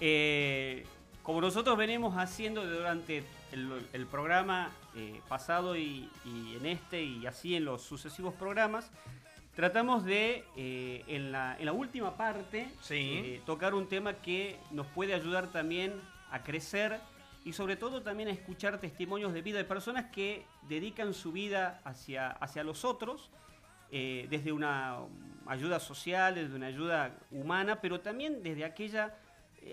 Eh, como nosotros venimos haciendo durante el, programa eh, pasado y, en este y así en los sucesivos programas, tratamos de, eh, en, la, última parte, tocar un tema que nos puede ayudar también a crecer y sobre todo también a escuchar testimonios de vida de personas que dedican su vida hacia, hacia los otros, desde una ayuda social, desde una ayuda humana, pero también desde aquella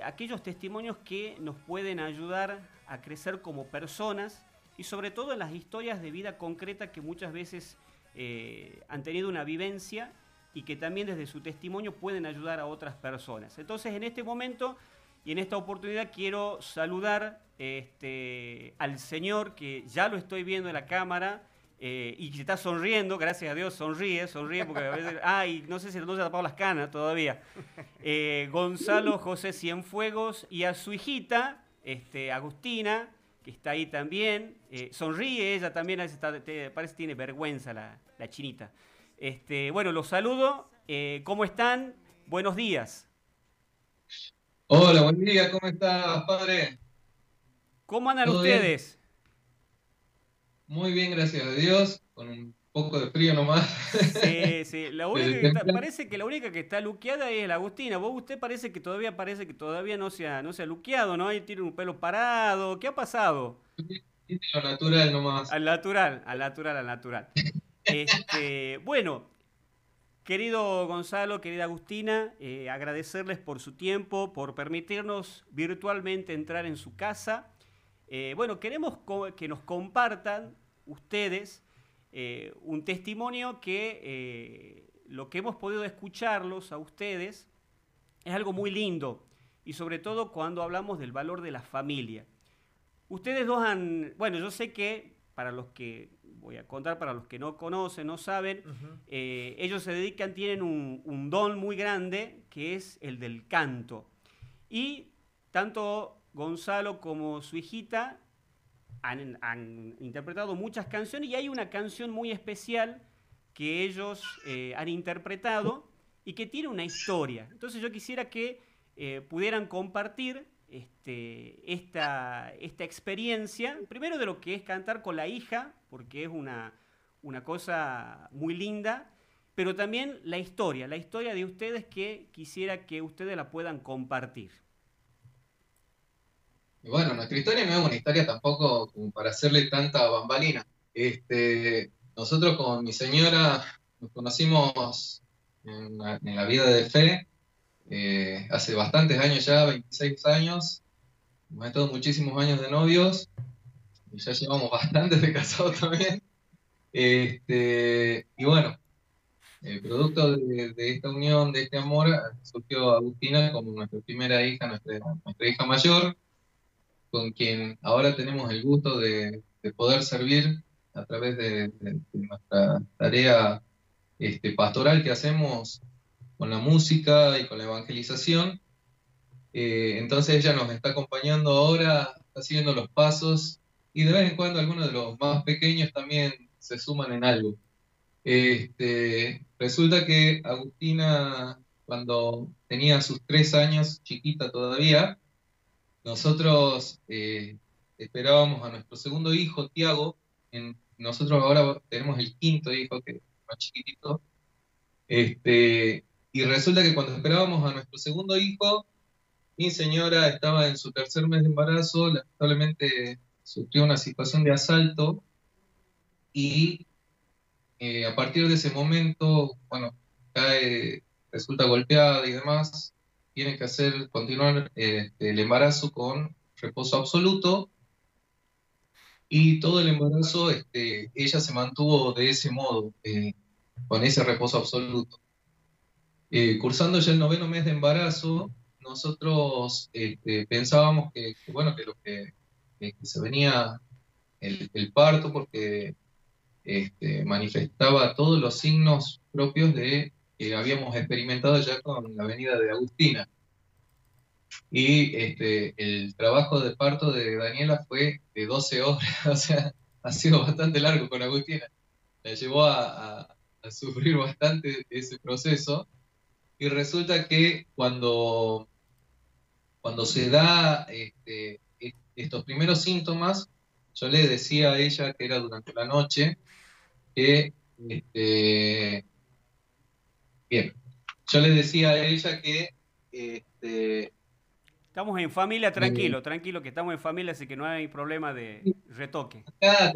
aquellos testimonios que nos pueden ayudar a crecer como personas y sobre todo en las historias de vida concreta que muchas veces eh, han tenido una vivencia y que también desde su testimonio pueden ayudar a otras personas. Entonces en este momento y en esta oportunidad quiero saludar este, al Señor que ya lo estoy viendo en la cámara, eh, y que está sonriendo, gracias a Dios, sonríe, sonríe, porque a veces, ay, no sé si no se ha tapado las canas todavía. Eh, Gonzalo José Cienfuegos y a su hijita, este, Agustina, que está ahí también, eh, sonríe, ella también está, parece que tiene vergüenza la, la chinita. Este, bueno, los saludo, ¿cómo están? Buenos días. Hola, buen día, ¿cómo estás, padre? ¿Cómo andan ustedes? Muy bien, gracias a Dios, con un poco de frío nomás. Sí, sí, la única que parece que la única que está luqueada es la Agustina. Vos usted parece que todavía parece que todavía no se ha, no se ha luqueado, ¿no? Ahí tiene un pelo parado. ¿Qué ha pasado? Lo natural nomás. Al natural, al natural, al natural. Este, bueno, querido Gonzalo, querida Agustina, eh, agradecerles por su tiempo, por permitirnos virtualmente entrar en su casa eh, bueno, queremos que nos compartan ustedes eh, un testimonio que eh, lo que hemos podido escucharlos a ustedes es algo muy lindo y sobre todo cuando hablamos del valor de la familia. Ustedes dos han, bueno, yo sé que para los que, voy a contar para los que no conocen, no saben, ellos se dedican, tienen un, un don muy grande que es el del canto. Y tanto Gonzalo como su hijita han, interpretado muchas canciones y hay una canción muy especial que ellos eh, han interpretado y que tiene una historia. Entonces yo quisiera que eh, pudieran compartir este, esta, esta experiencia, primero de lo que es cantar con la hija, porque es una, una cosa muy linda, pero también la historia, la historia de ustedes que quisiera que ustedes la puedan compartir bueno, nuestra historia no es una historia tampoco como para hacerle tanta bambalina. Este, nosotros con mi señora nos conocimos en la, vida de fe eh, hace bastantes años ya, 26 años. Hemos estado muchísimos años de novios y ya llevamos bastantes de casados también. Este, y bueno, el producto de, esta unión, de este amor, surgió Agustina como nuestra primera hija, nuestra hija mayor con quien ahora tenemos el gusto de, poder servir a través de, nuestra tarea este, pastoral que hacemos con la música y con la evangelización. Eh, entonces ella nos está acompañando ahora, está siguiendo los pasos y de vez en cuando algunos de los más pequeños también se suman en algo. Este, resulta que Agustina, cuando tenía sus tres años, chiquita todavía, nosotros eh, esperábamos a nuestro segundo hijo, Tiago. nosotros ahora tenemos el quinto hijo, que es más chiquitito. Este, y resulta que cuando esperábamos a nuestro segundo hijo, mi señora estaba en su tercer mes de embarazo, lamentablemente sufrió una situación de asalto y eh, a partir de ese momento, bueno, cae, resulta golpeada y demás, tiene que hacer, continuar este, el embarazo con reposo absoluto y todo el embarazo este, ella se mantuvo de ese modo, eh, con ese reposo absoluto. Eh, cursando ya el noveno mes de embarazo, nosotros este, pensábamos que, bueno, que lo que, se venía el, parto porque manifestaba todos los signos propios de que habíamos experimentado ya con la venida de Agustina. Y este, el trabajo de parto de Daniela fue de 12 horas, o sea, ha sido bastante largo con Agustina. La llevó a, sufrir bastante ese proceso. Y resulta que cuando, cuando cuando se da este, e, estos primeros síntomas, yo le decía a ella que era durante la noche, que, este, bien, yo le decía a ella que este, Estamos en familia, tranquilo, tranquilo, que estamos en familia, así que no hay problema de retoque.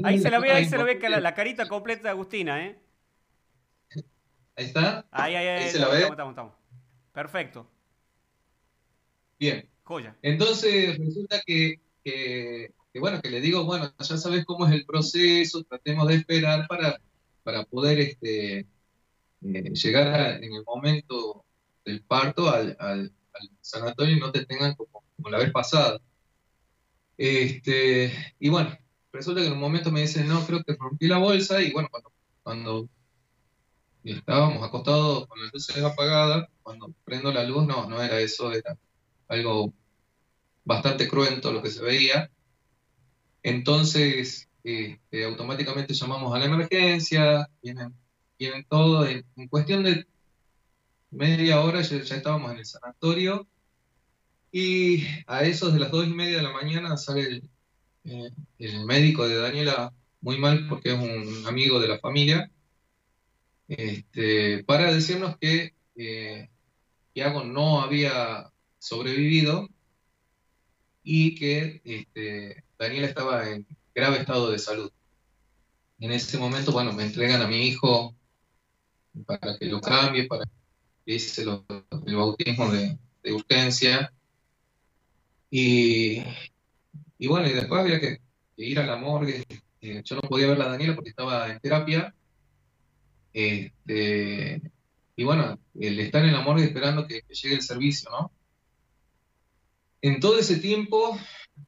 Ahí se la ve, ahí se la ve la, carita completa de Agustina, ¿eh? Ahí está. Ahí, ahí, ahí. se la ve? Estamos, estamos, Perfecto. Bien. Joya. Entonces resulta que, bueno, que le digo, bueno, ya sabes cómo es el proceso, tratemos de esperar para, para poder este, eh, llegar en el momento del parto al sanatorio y no te tengan como, la vez pasada. Este, y bueno, resulta que en un momento me dicen, no, creo que rompí la bolsa y bueno, cuando, cuando estábamos acostados con las luces apagadas, cuando prendo la luz, no, no era eso, era algo bastante cruento lo que se veía. Entonces, este, automáticamente llamamos a la emergencia, vienen, vienen todo, en cuestión de media hora ya, estábamos en el sanatorio y a esos de las dos y media de la mañana sale el, eh, el médico de Daniela muy mal porque es un amigo de la familia este, para decirnos que eh, no había sobrevivido y que este, Daniela estaba en grave estado de salud. En ese momento, bueno, me entregan a mi hijo para que lo cambie, para hice el bautismo de, urgencia. Y, y, bueno, y después había que, ir a la morgue. Eh, yo no podía ver a Daniela porque estaba en terapia. Este, y bueno, el estar en la morgue esperando que, llegue el servicio, ¿no? En todo ese tiempo,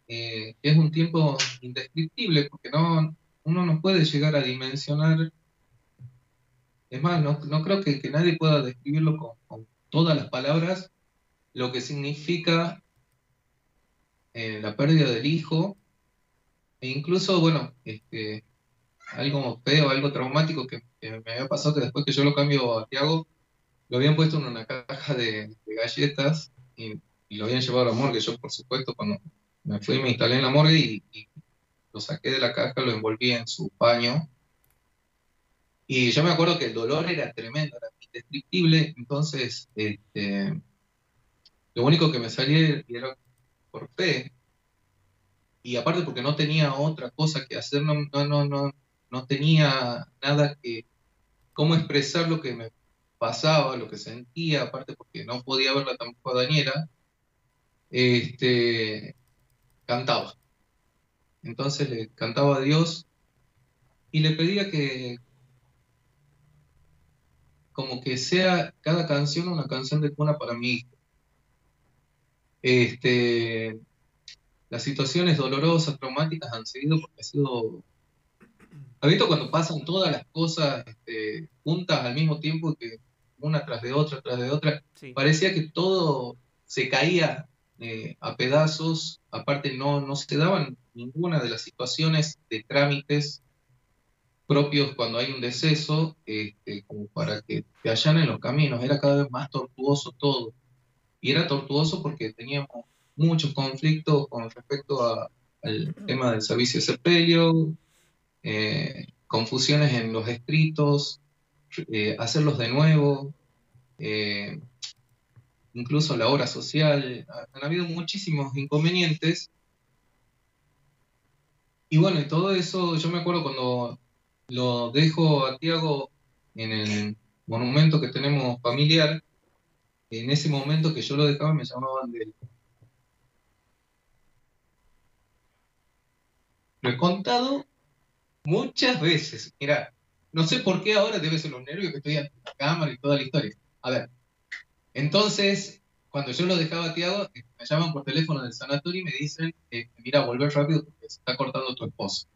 eh, es un tiempo indescriptible, porque no, uno no puede llegar a dimensionar es más, no, creo que, nadie pueda describirlo con, todas las palabras, lo que significa eh, la pérdida del hijo, e incluso, bueno, este, algo feo, algo traumático que, me había pasado, que después que yo lo cambio a Tiago, lo habían puesto en una caja de, galletas y, lo habían llevado a la morgue. Yo, por supuesto, cuando me fui, me instalé en la morgue y, y lo saqué de la caja, lo envolví en su paño y yo me acuerdo que el dolor era tremendo, era indescriptible, entonces este, lo único que me salía era por fe, y aparte porque no tenía otra cosa que hacer, no, no, no, no tenía nada que, cómo expresar lo que me pasaba, lo que sentía, aparte porque no podía verla tampoco a Daniela, este, cantaba. Entonces le cantaba a Dios y le pedía que, como que sea cada canción una canción de cuna para mí. Este, las situaciones dolorosas, traumáticas han seguido porque ha sido... ¿Ha visto cuando pasan todas las cosas este, juntas al mismo tiempo que una tras de otra, tras de otra? Parecía que todo se caía eh, a pedazos, aparte no, no se daban ninguna de las situaciones de trámites propios cuando hay un deceso, este, como para que te allanen los caminos. Era cada vez más tortuoso todo. Y era tortuoso porque teníamos muchos conflictos con respecto al tema del servicio de sepelio, eh, confusiones en los escritos, eh, hacerlos de nuevo, eh, incluso la obra social. Han habido muchísimos inconvenientes. Y bueno, y todo eso, yo me acuerdo cuando lo dejo a Tiago en el monumento que tenemos familiar. En ese momento que yo lo dejaba me llamaban de Lo he contado muchas veces. Mira, no sé por qué ahora debe ser los nervios que estoy en la cámara y toda la historia. A ver, entonces, cuando yo lo dejaba a Tiago, eh, me llaman por teléfono del sanatorio y me dicen, eh, mira, volver rápido porque se está cortando tu esposo.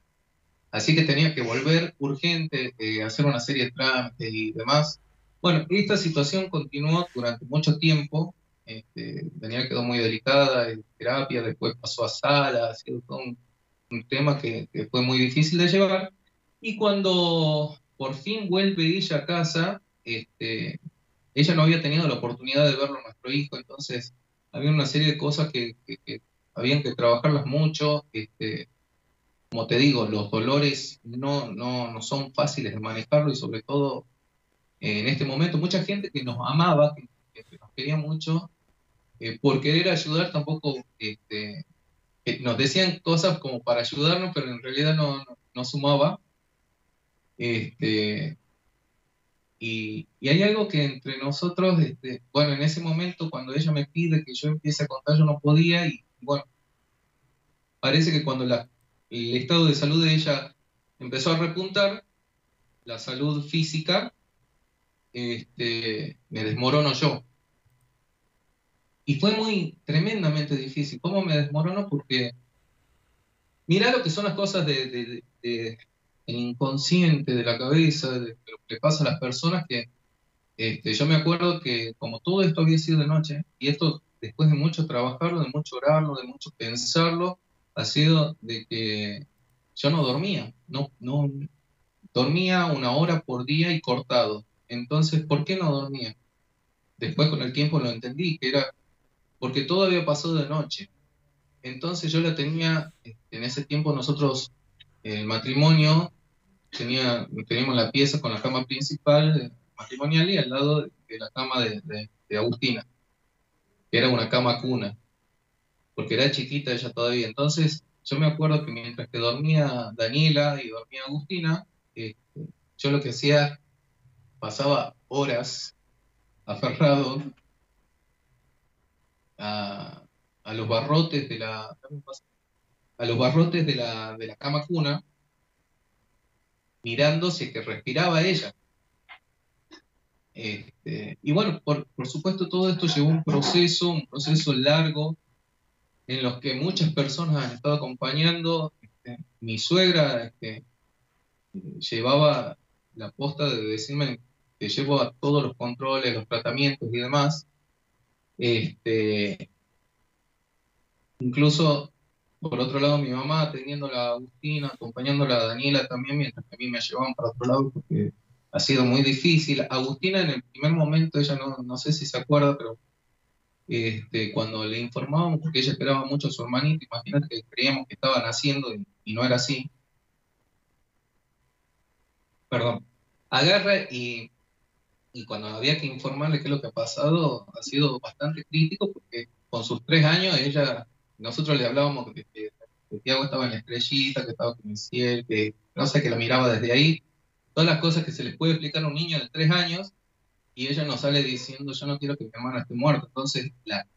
Así que tenía que volver urgente, eh, hacer una serie de trámites y demás. Bueno, esta situación continuó durante mucho tiempo. Este, Daniela quedó muy delicada en terapia, después pasó a sala, ha sido todo un, tema que, fue muy difícil de llevar. Y cuando por fin vuelve ella a casa, este, ella no había tenido la oportunidad de verlo a nuestro hijo, entonces había una serie de cosas que, que, habían que trabajarlas mucho. Este, como te digo, los dolores no, no, no son fáciles de manejarlo y sobre todo eh, en este momento mucha gente que nos amaba, que, nos quería mucho, eh, por querer ayudar tampoco este, nos decían cosas como para ayudarnos, pero en realidad no, no, sumaba. Este, y, y, hay algo que entre nosotros, este, bueno, en ese momento cuando ella me pide que yo empiece a contar, yo no podía y bueno, parece que cuando la, el estado de salud de ella empezó a repuntar, la salud física, este, me desmorono yo. Y fue muy tremendamente difícil. ¿Cómo me desmorono? Porque mira lo que son las cosas de, de, inconsciente, de la cabeza, de, lo que le pasa a las personas que este, yo me acuerdo que como todo esto había sido de noche, y esto después de mucho trabajarlo, de mucho orarlo, de mucho pensarlo, ha sido de que yo no dormía, no, no dormía una hora por día y cortado. Entonces, ¿por qué no dormía? Después con el tiempo lo entendí, que era porque todo había pasado de noche. Entonces yo la tenía, en ese tiempo nosotros, el matrimonio, tenía, teníamos la pieza con la cama principal matrimonial y al lado de, la cama de, Agustina, que era una cama cuna, porque era chiquita ella todavía. Entonces yo me acuerdo que mientras que dormía Daniela y dormía Agustina, este, yo lo que hacía, pasaba horas aferrado a, los barrotes de la a los barrotes de la, de la cama cuna es que respiraba ella. Este, y bueno, por, por, supuesto todo esto llevó un proceso, un proceso largo, en los que muchas personas han estado acompañando. Este, mi suegra este, llevaba la posta de decirme que llevo a todos los controles, los tratamientos y demás. Este, incluso, por otro lado, mi mamá atendiendo a Agustina, acompañando a la Daniela también, mientras que a mí me llevaban para otro lado porque ha sido muy difícil. Agustina en el primer momento, ella no, no sé si se acuerda, pero este, cuando le informábamos, porque ella esperaba mucho a su hermanita, imagínate que creíamos que estaba naciendo y, y no era así. Perdón. Agarra y y cuando había que informarle qué es lo que ha pasado, ha sido bastante crítico porque con sus tres años ella, nosotros le hablábamos que, que, Tiago estaba en la estrellita, que estaba con el cielo, que no sé, que lo miraba desde ahí, todas las cosas que se les puede explicar a un niño de tres años, y ella nos sale diciendo, yo no quiero que mi hermana esté muerta. Entonces, la,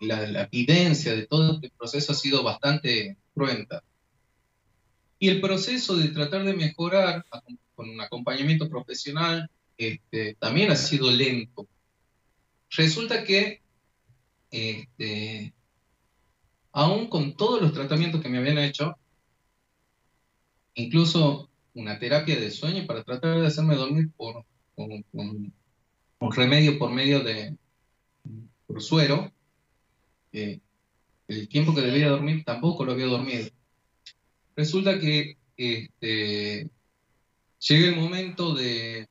la, evidencia de todo este proceso ha sido bastante cruenta. Y el proceso de tratar de mejorar con un acompañamiento profesional, este, también ha sido lento. Resulta que, este, aún con todos los tratamientos que me habían hecho, incluso una terapia de sueño para tratar de hacerme dormir por, un remedio por medio de por suero, eh, el tiempo que debía dormir tampoco lo había dormido. Resulta que este, llega el momento de,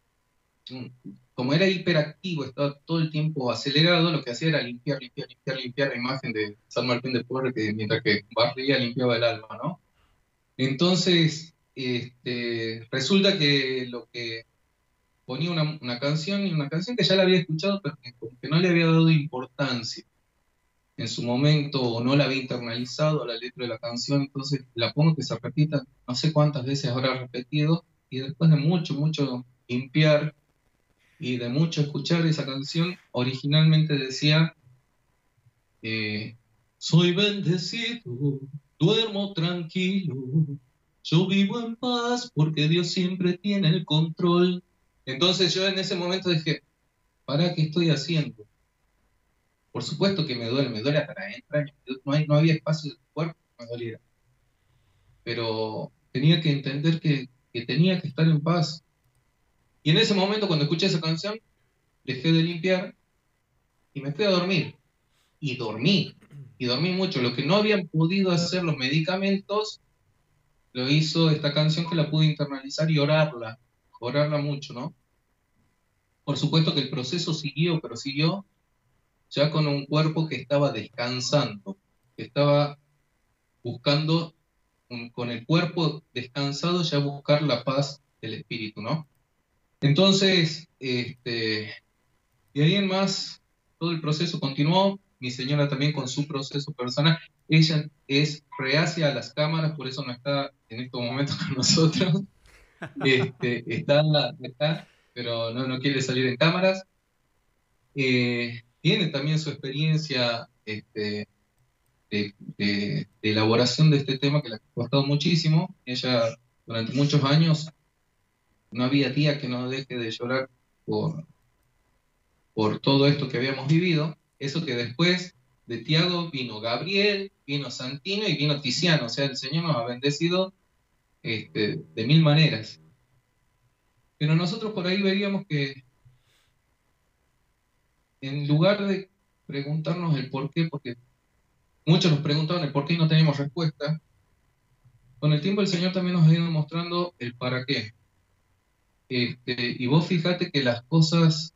como era hiperactivo, estaba todo el tiempo acelerado, lo que hacía era limpiar, limpiar, limpiar, limpiar la imagen de San Martín de Porres, que mientras que barría limpiaba el alma, ¿no? Entonces, este, resulta que lo que ponía una, canción, y una canción que ya la había escuchado, pero que, no le había dado importancia en su momento o no la había internalizado la letra de la canción, entonces la pongo que se repita, no sé cuántas veces habrá repetido, y después de mucho, mucho limpiar, y de mucho escuchar esa canción, originalmente decía, eh, soy bendecido, duermo tranquilo, yo vivo en paz porque Dios siempre tiene el control. Entonces yo en ese momento dije, ¿para qué estoy haciendo? Por supuesto que me duele, me duele para entrar, no, hay, no había espacio de cuerpo que me doliera. Pero tenía que entender que, que tenía que estar en paz, y en ese momento, cuando escuché esa canción, dejé de limpiar y me fui a dormir. Y dormí. Y dormí mucho. Lo que no habían podido hacer los medicamentos, lo hizo esta canción que la pude internalizar y orarla. Orarla mucho, ¿no? Por supuesto que el proceso siguió, pero siguió ya con un cuerpo que estaba descansando, que estaba buscando con el cuerpo descansado ya buscar la paz del espíritu, ¿no? Entonces, este, de ahí en más, todo el proceso continuó, mi señora también con su proceso personal, ella es reacia a las cámaras, por eso no está en estos momentos con nosotros, este, está, está, pero no, no quiere salir en cámaras. Eh, tiene también su experiencia este, de, elaboración de este tema que le ha costado muchísimo. Ella durante muchos años no había día que no deje de llorar por, por todo esto que habíamos vivido. Eso que después de Tiago vino Gabriel, vino Santino y vino Tiziano. O sea, el Señor nos ha bendecido este, de mil maneras. Pero nosotros por ahí veíamos que en lugar de preguntarnos el por qué, porque Muchos nos preguntaban el por qué y no tenemos respuesta. Con el tiempo el Señor también nos ha ido mostrando el para qué. Este, y vos fíjate que las cosas,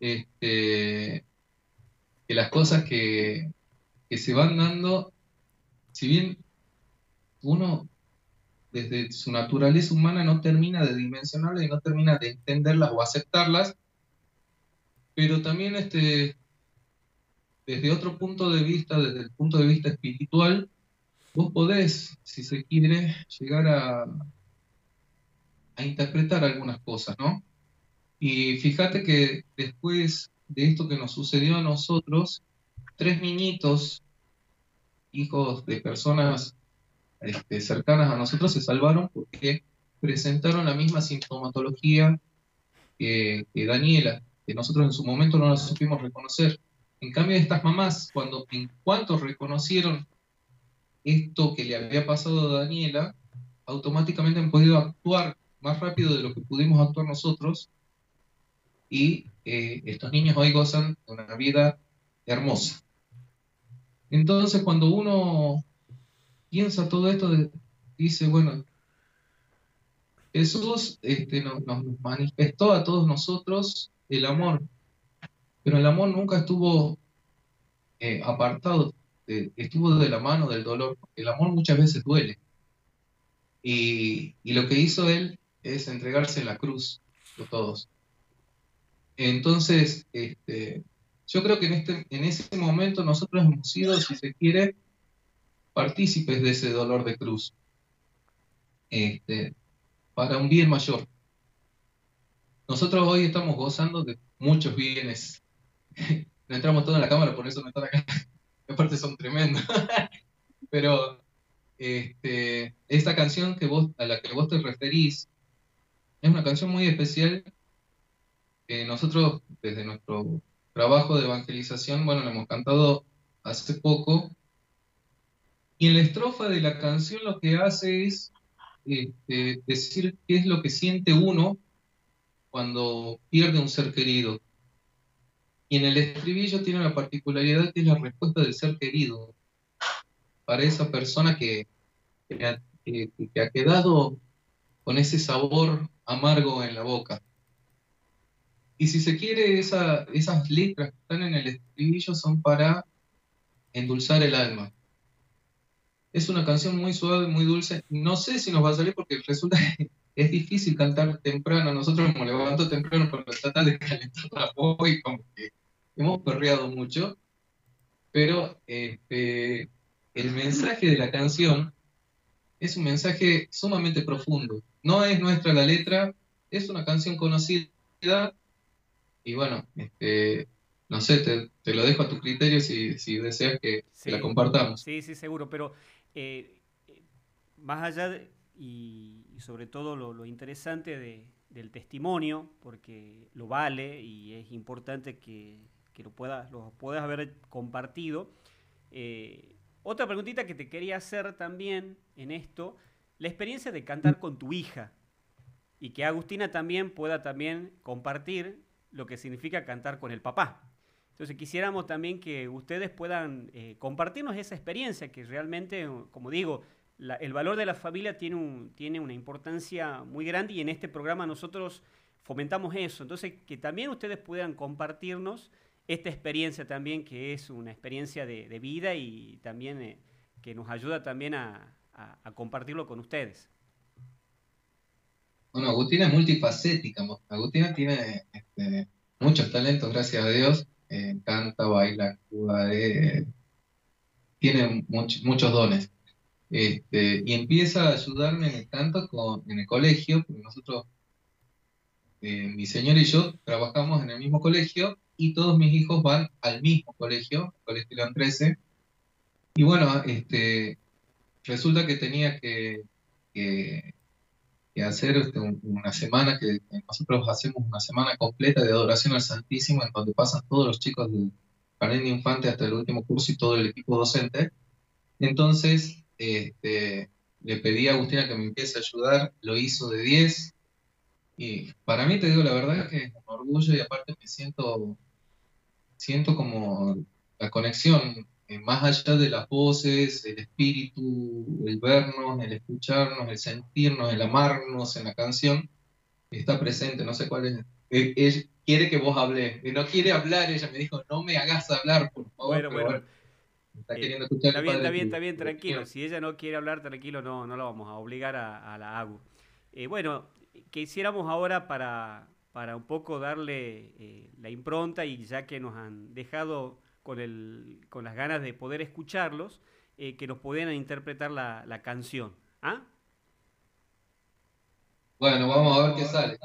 este, que las cosas que se van dando, si bien uno desde su naturaleza humana no termina de dimensionarlas y no termina de entenderlas o aceptarlas, pero también este, desde otro punto de vista, desde el punto de vista espiritual, vos podés, si se quiere, llegar a, a interpretar algunas cosas, ¿no? Y fíjate que después de esto que nos sucedió a nosotros, tres niñitos, hijos de personas este, cercanas a nosotros, se salvaron porque presentaron la misma sintomatología que, que Daniela, que nosotros en su momento no la supimos reconocer. En cambio, estas mamás, cuando en cuanto reconocieron esto que le había pasado a Daniela, automáticamente han podido actuar más rápido de lo que pudimos actuar nosotros y eh, estos niños hoy gozan de una vida hermosa. Entonces, cuando uno piensa todo esto, dice, bueno, Jesús este, nos manifestó a todos nosotros el amor, pero el amor nunca estuvo eh, apartado, estuvo de la mano del dolor. El amor muchas veces duele. Y, lo que hizo él es entregarse en la cruz por todos. Entonces, este, yo creo que en, este, en ese momento nosotros hemos sido, si se quiere, partícipes de ese dolor de cruz, este, para un bien mayor. Nosotros hoy estamos gozando de muchos bienes no entramos todos en la cámara, por eso no están acá. Aparte son tremendos. Pero este, esta canción que vos, a la que vos te referís es una canción muy especial que nosotros desde nuestro trabajo de evangelización, bueno, la hemos cantado hace poco. Y en la estrofa de la canción lo que hace es este, decir qué es lo que siente uno cuando pierde un ser querido. Y en el estribillo tiene una particularidad que es la respuesta del ser querido para esa persona que, que, ha, quedado con ese sabor amargo en la boca. Y si se quiere, esa, esas letras que están en el estribillo son para endulzar el alma. Es una canción muy suave, muy dulce. No sé si nos va a salir porque resulta que es difícil cantar temprano. Nosotros como levanto temprano para tratar de calentar la voz y como que hemos perreado mucho, pero este, el mensaje de la canción es un mensaje sumamente profundo. No es nuestra la letra, es una canción conocida y bueno, este, no sé, te, lo dejo a tu criterio si, si deseas que, la compartamos. Sí, sí, seguro, pero eh, más allá y, sobre todo lo, interesante del testimonio, porque lo vale y es importante que que lo puedas, lo puedas haber compartido. Eh, otra preguntita que te quería hacer también en esto, la experiencia de cantar con tu hija y que Agustina también pueda también compartir lo que significa cantar con el papá. Entonces quisiéramos también que ustedes puedan eh, compartirnos esa experiencia que realmente, como digo, el valor de la familia tiene una importancia muy grande y en este programa nosotros fomentamos eso. Entonces que también ustedes puedan compartirnos esta experiencia también que es una experiencia de, vida y también eh, que nos ayuda también a, compartirlo con ustedes. Bueno, Agustina es multifacética. Agustina tiene este, muchos talentos, gracias a Dios. Eh, canta, baila, actúa, eh, tiene muchos dones. Este, y empieza a ayudarme en el canto con, en el colegio, porque nosotros, mi señora y yo, trabajamos en el mismo colegio y todos mis hijos van al mismo colegio, Colegio León 13. Y bueno, este, resulta que tenía que, hacer este, una semana, que nosotros hacemos una semana completa de adoración al Santísimo, en donde pasan todos los chicos del jardín de infante hasta el último curso y todo el equipo docente. Entonces, este, le pedí a Agustina que me empiece a ayudar, lo hizo de 10, y para mí, te digo la verdad, que es un orgullo y aparte me siento, siento como la conexión, más allá de las voces, el espíritu, el vernos, el escucharnos, el sentirnos, el amarnos en la canción, está presente, no sé cuál es. Ella quiere que vos hables, no quiere hablar, ella me dijo, no me hagas hablar, por favor. Bueno, bueno. Está, eh, está bien, está bien, está bien, tranquilo. Si ella no quiere hablar, tranquilo, no, no la vamos a obligar a, la AGU. Eh, bueno, que hiciéramos ahora para, para un poco darle eh, la impronta y ya que nos han dejado con, el, con las ganas de poder escucharlos, eh, que nos pudieran interpretar la, la canción. ¿Ah? Bueno, vamos a ver qué sale.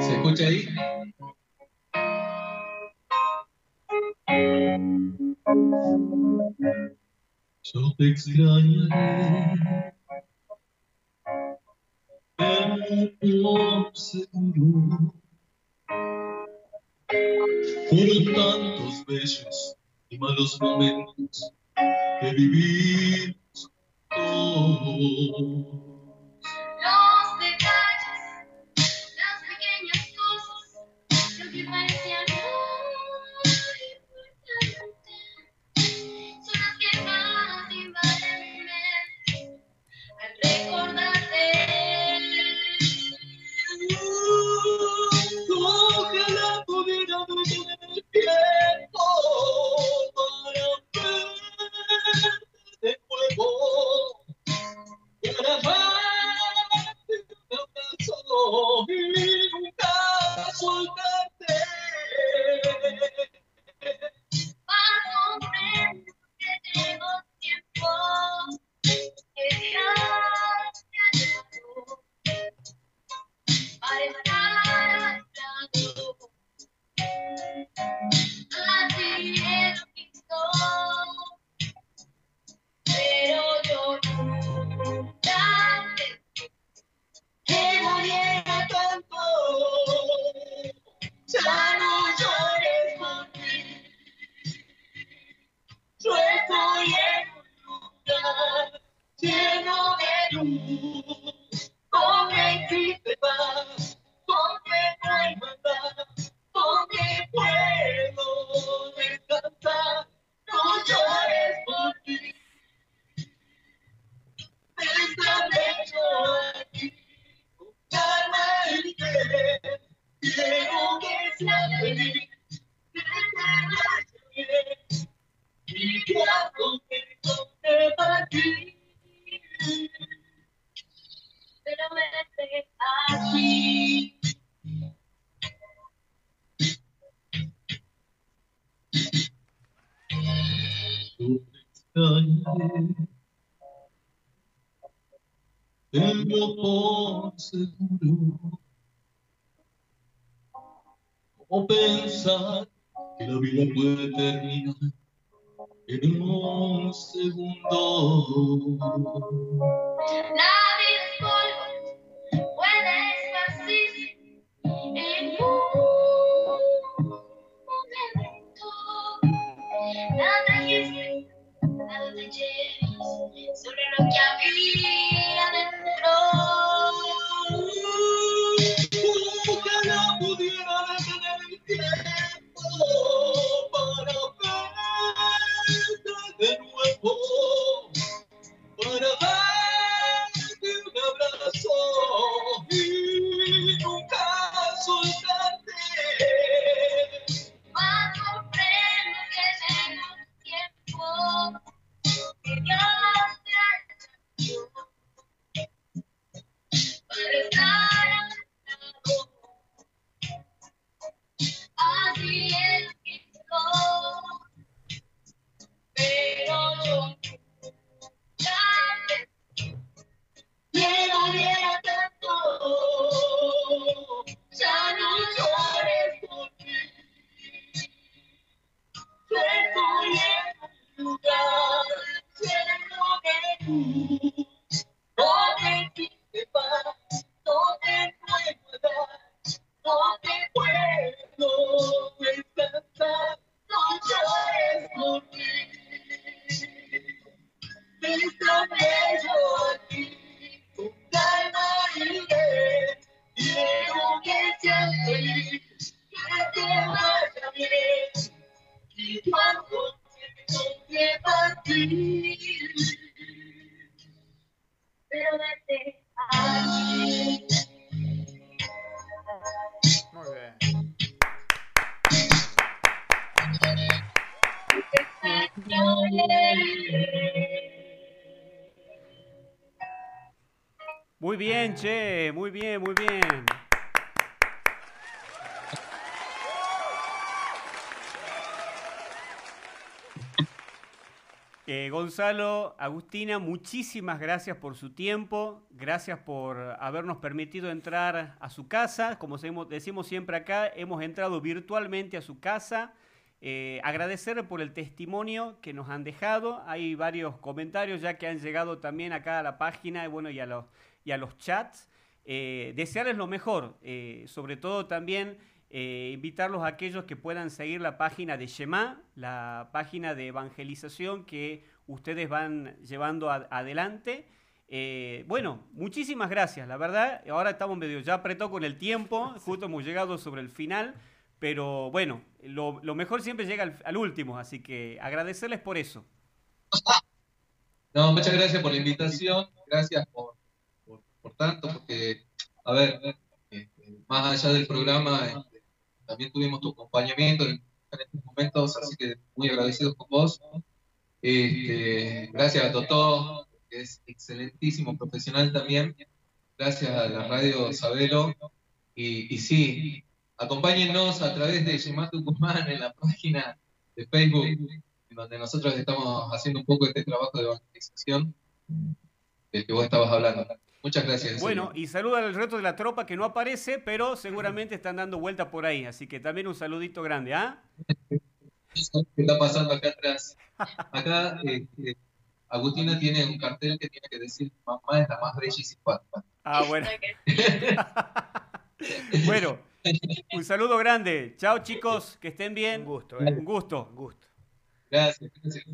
¿Se escucha ahí? Yo te extrañaré por seguro. Fueron tantos bellos y malos momentos que vivimos todos. tenlo por seguro. ¿Cómo pensar que la vida puede terminar en un segundo? Eh, Gonzalo, Agustina, muchísimas gracias por su tiempo, gracias por habernos permitido entrar a su casa. Como decimos siempre acá, hemos entrado virtualmente a su casa. Eh, agradecerle por el testimonio que nos han dejado. Hay varios comentarios ya que han llegado también acá a la página y, bueno, y, a los, y a los chats. Eh, desearles lo mejor, sobre todo también eh, invitarlos a aquellos que puedan seguir la página de Shema, la página de evangelización que ustedes van llevando adelante. Eh, bueno, muchísimas gracias, la verdad, ahora estamos medio ya apretó con el tiempo, justo hemos llegado sobre el final, pero bueno, lo, mejor siempre llega al, último, así que agradecerles por eso. No, muchas gracias por la invitación, gracias por, por, tanto, porque, a ver, este, más allá del programa, este, también tuvimos tu acompañamiento en, estos momentos, así que muy agradecidos con vos. Este, gracias a Totó, que es excelentísimo profesional también. Gracias a la radio Sabelo. Y, y sí, acompáñennos a través de Yemá Tucumán en la página de Facebook, en donde nosotros estamos haciendo un poco este trabajo de evangelización del que vos estabas hablando. Muchas gracias. Bueno, y saluda al resto de la tropa que no aparece, pero seguramente están dando vuelta por ahí. Así que también un saludito grande, ¿ah? ¿Qué está pasando acá atrás? Acá este, Agustina tiene un cartel que tiene que decir mamá es la más bella y simpática. Ah, bueno. bueno, un saludo grande. Chao chicos, que estén bien. Un gusto. ¿eh? Un gusto. Un gusto. Gracias. gracias.